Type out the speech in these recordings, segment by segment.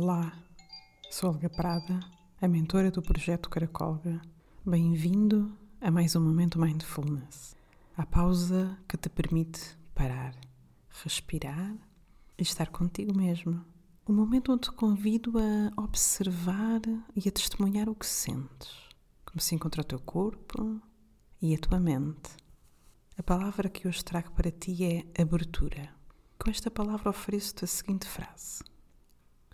Olá, sou Olga Prada, a mentora do projeto Caracolga. Bem-vindo a mais um momento Mindfulness. A pausa que te permite parar, respirar e estar contigo mesmo. O momento onde te convido a observar e a testemunhar o que sentes, como se encontra o teu corpo e a tua mente. A palavra que hoje trago para ti é abertura. Com esta palavra ofereço-te a seguinte frase: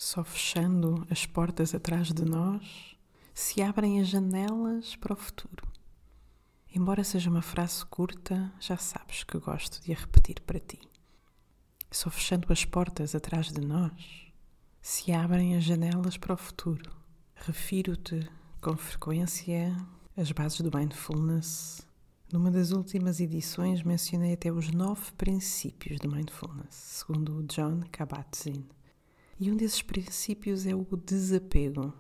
Só fechando as portas atrás de nós se abrem as janelas para o futuro. Embora seja uma frase curta, já sabes que gosto de a repetir para ti. Só fechando as portas atrás de nós se abrem as janelas para o futuro. Refiro-te com frequência às bases do mindfulness numa das últimas edições mencionei até os nove princípios de mindfulness, segundo John Kabat-Zinn. E um desses princípios é o desapego.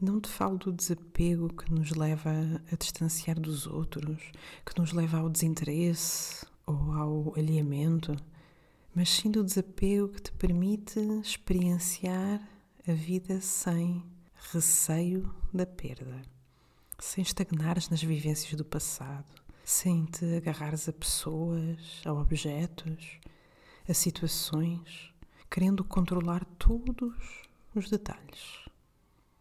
Não te falo do desapego que nos leva a distanciar dos outros, que nos leva ao desinteresse ou ao alheamento, mas sim do desapego que te permite experienciar a vida sem receio da perda, sem estagnares nas vivências do passado, sem te agarrares a pessoas, a objetos, a situações, querendo controlar todos os detalhes.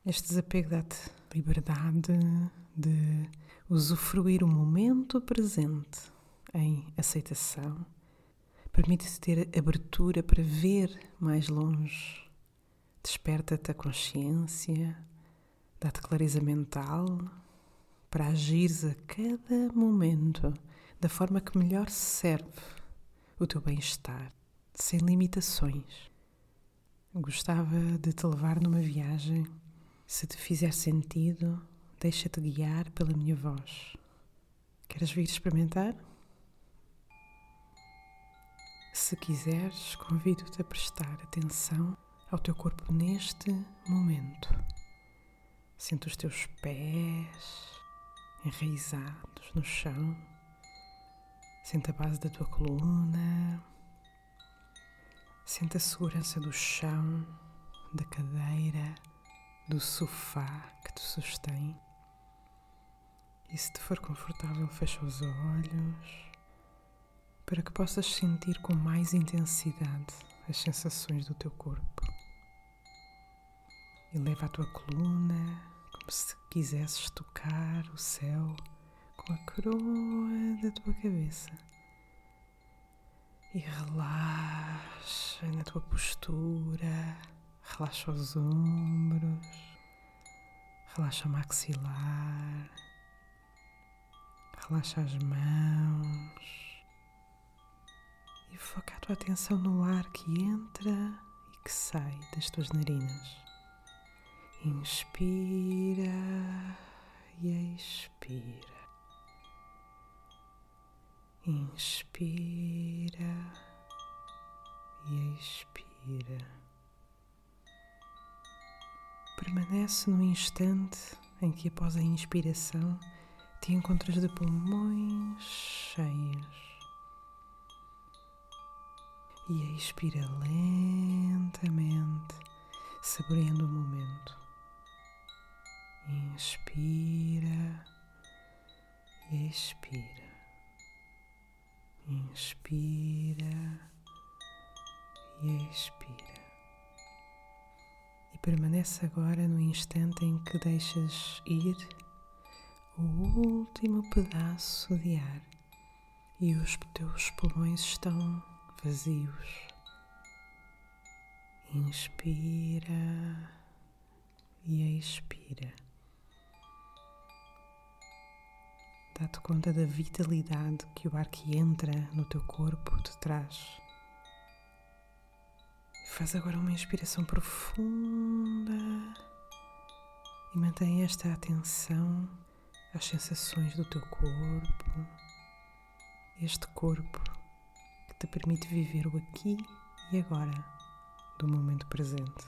Este desapego dá-te liberdade de usufruir o momento presente em aceitação, permite-te ter abertura para ver mais longe, desperta-te a consciência, dá-te clareza mental para agires a cada momento da forma que melhor serve o teu bem-estar, sem limitações. Gostava de te levar numa viagem. Se te fizer sentido, deixa-te guiar pela minha voz. Queres vir experimentar? Se quiseres, convido-te a prestar atenção ao teu corpo neste momento. Sente os teus pés, enraizados no chão. Sente a base da tua coluna. Sente a segurança do chão, da cadeira, do sofá que te sustém. E se te for confortável, fecha os olhos para que possas sentir com mais intensidade as sensações do teu corpo. E leva a tua coluna como se quisesses tocar o céu com a coroa da tua cabeça. E relaxa na tua postura, relaxa os ombros, relaxa o maxilar, relaxa as mãos e foca a tua atenção no ar que entra e que sai das tuas narinas. Inspira Permanece no instante em que, após a inspiração, te encontras de pulmões cheios. E expira lentamente, saboreando o momento. Inspira permanece agora no instante em que deixas ir o último pedaço de ar e os teus pulmões estão vazios. Inspira e expira. Dá-te conta da vitalidade que o ar que entra no teu corpo te traz. Faz agora uma inspiração profunda e mantém esta atenção às sensações do teu corpo, este corpo que te permite viver o aqui e agora do momento presente.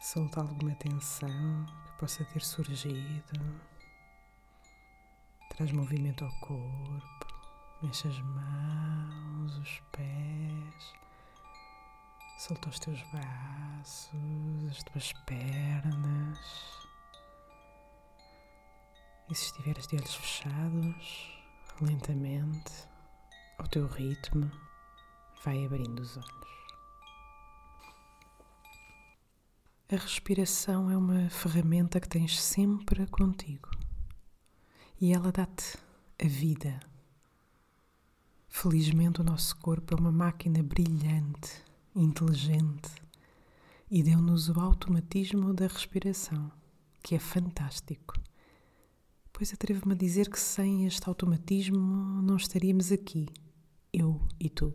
Solta alguma tensão que possa ter surgido Traz movimento ao corpo, mexe as mãos, os pés. Solta os teus braços, as tuas pernas. E se estiveres de olhos fechados, lentamente, ao teu ritmo, vai abrindo os olhos. A respiração é uma ferramenta que tens sempre contigo e ela dá-te a vida. Felizmente, o nosso corpo é uma máquina brilhante, inteligente e deu-nos o automatismo da respiração, que é fantástico. Pois atrevo-me a dizer que sem este automatismo não estaríamos aqui, eu e tu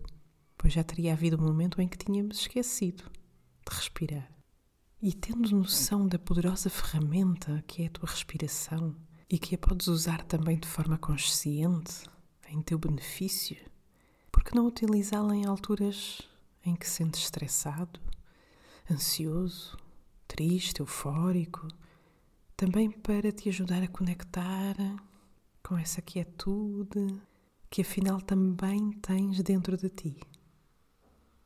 pois já teria havido um momento em que tínhamos esquecido de respirar. E tendo noção da poderosa ferramenta que é a tua respiração e que a podes usar também de forma consciente, em teu benefício, por que não utilizá-la em alturas em que sentes estressado, ansioso, triste, eufórico, também para te ajudar a conectar com essa quietude que afinal também tens dentro de ti.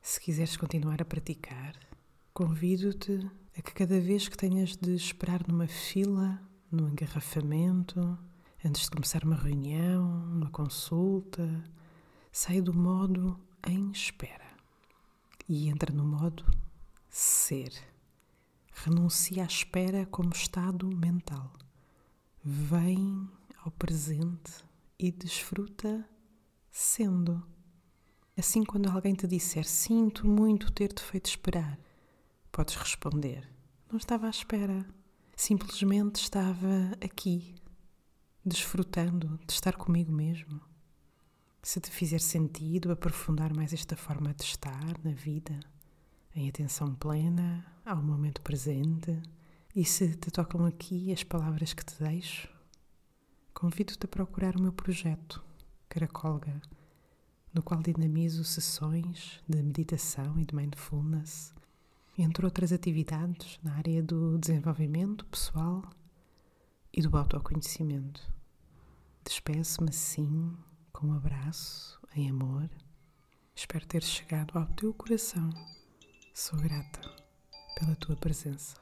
Se quiseres continuar a praticar, convido-te a que cada vez que tenhas de esperar numa fila, no engarrafamento, antes de começar uma reunião, uma consulta, saia do modo em espera e entra no modo ser. Renuncia à espera como estado mental. Vem ao presente e desfruta sendo. Assim, quando alguém te disser sinto muito ter-te feito esperar, podes responder: Não estava à espera, simplesmente estava aqui, desfrutando de estar comigo mesmo. Se te fizer sentido aprofundar mais esta forma de estar na vida, em atenção plena ao momento presente, e se te tocam aqui as palavras que te deixo, convido-te a procurar o meu projeto, Caracolga no qual dinamizo sessões de meditação e de mindfulness, entre outras atividades na área do desenvolvimento pessoal e do autoconhecimento. Despeço-me assim, com um abraço em amor. Espero ter chegado ao teu coração. Sou grata pela tua presença.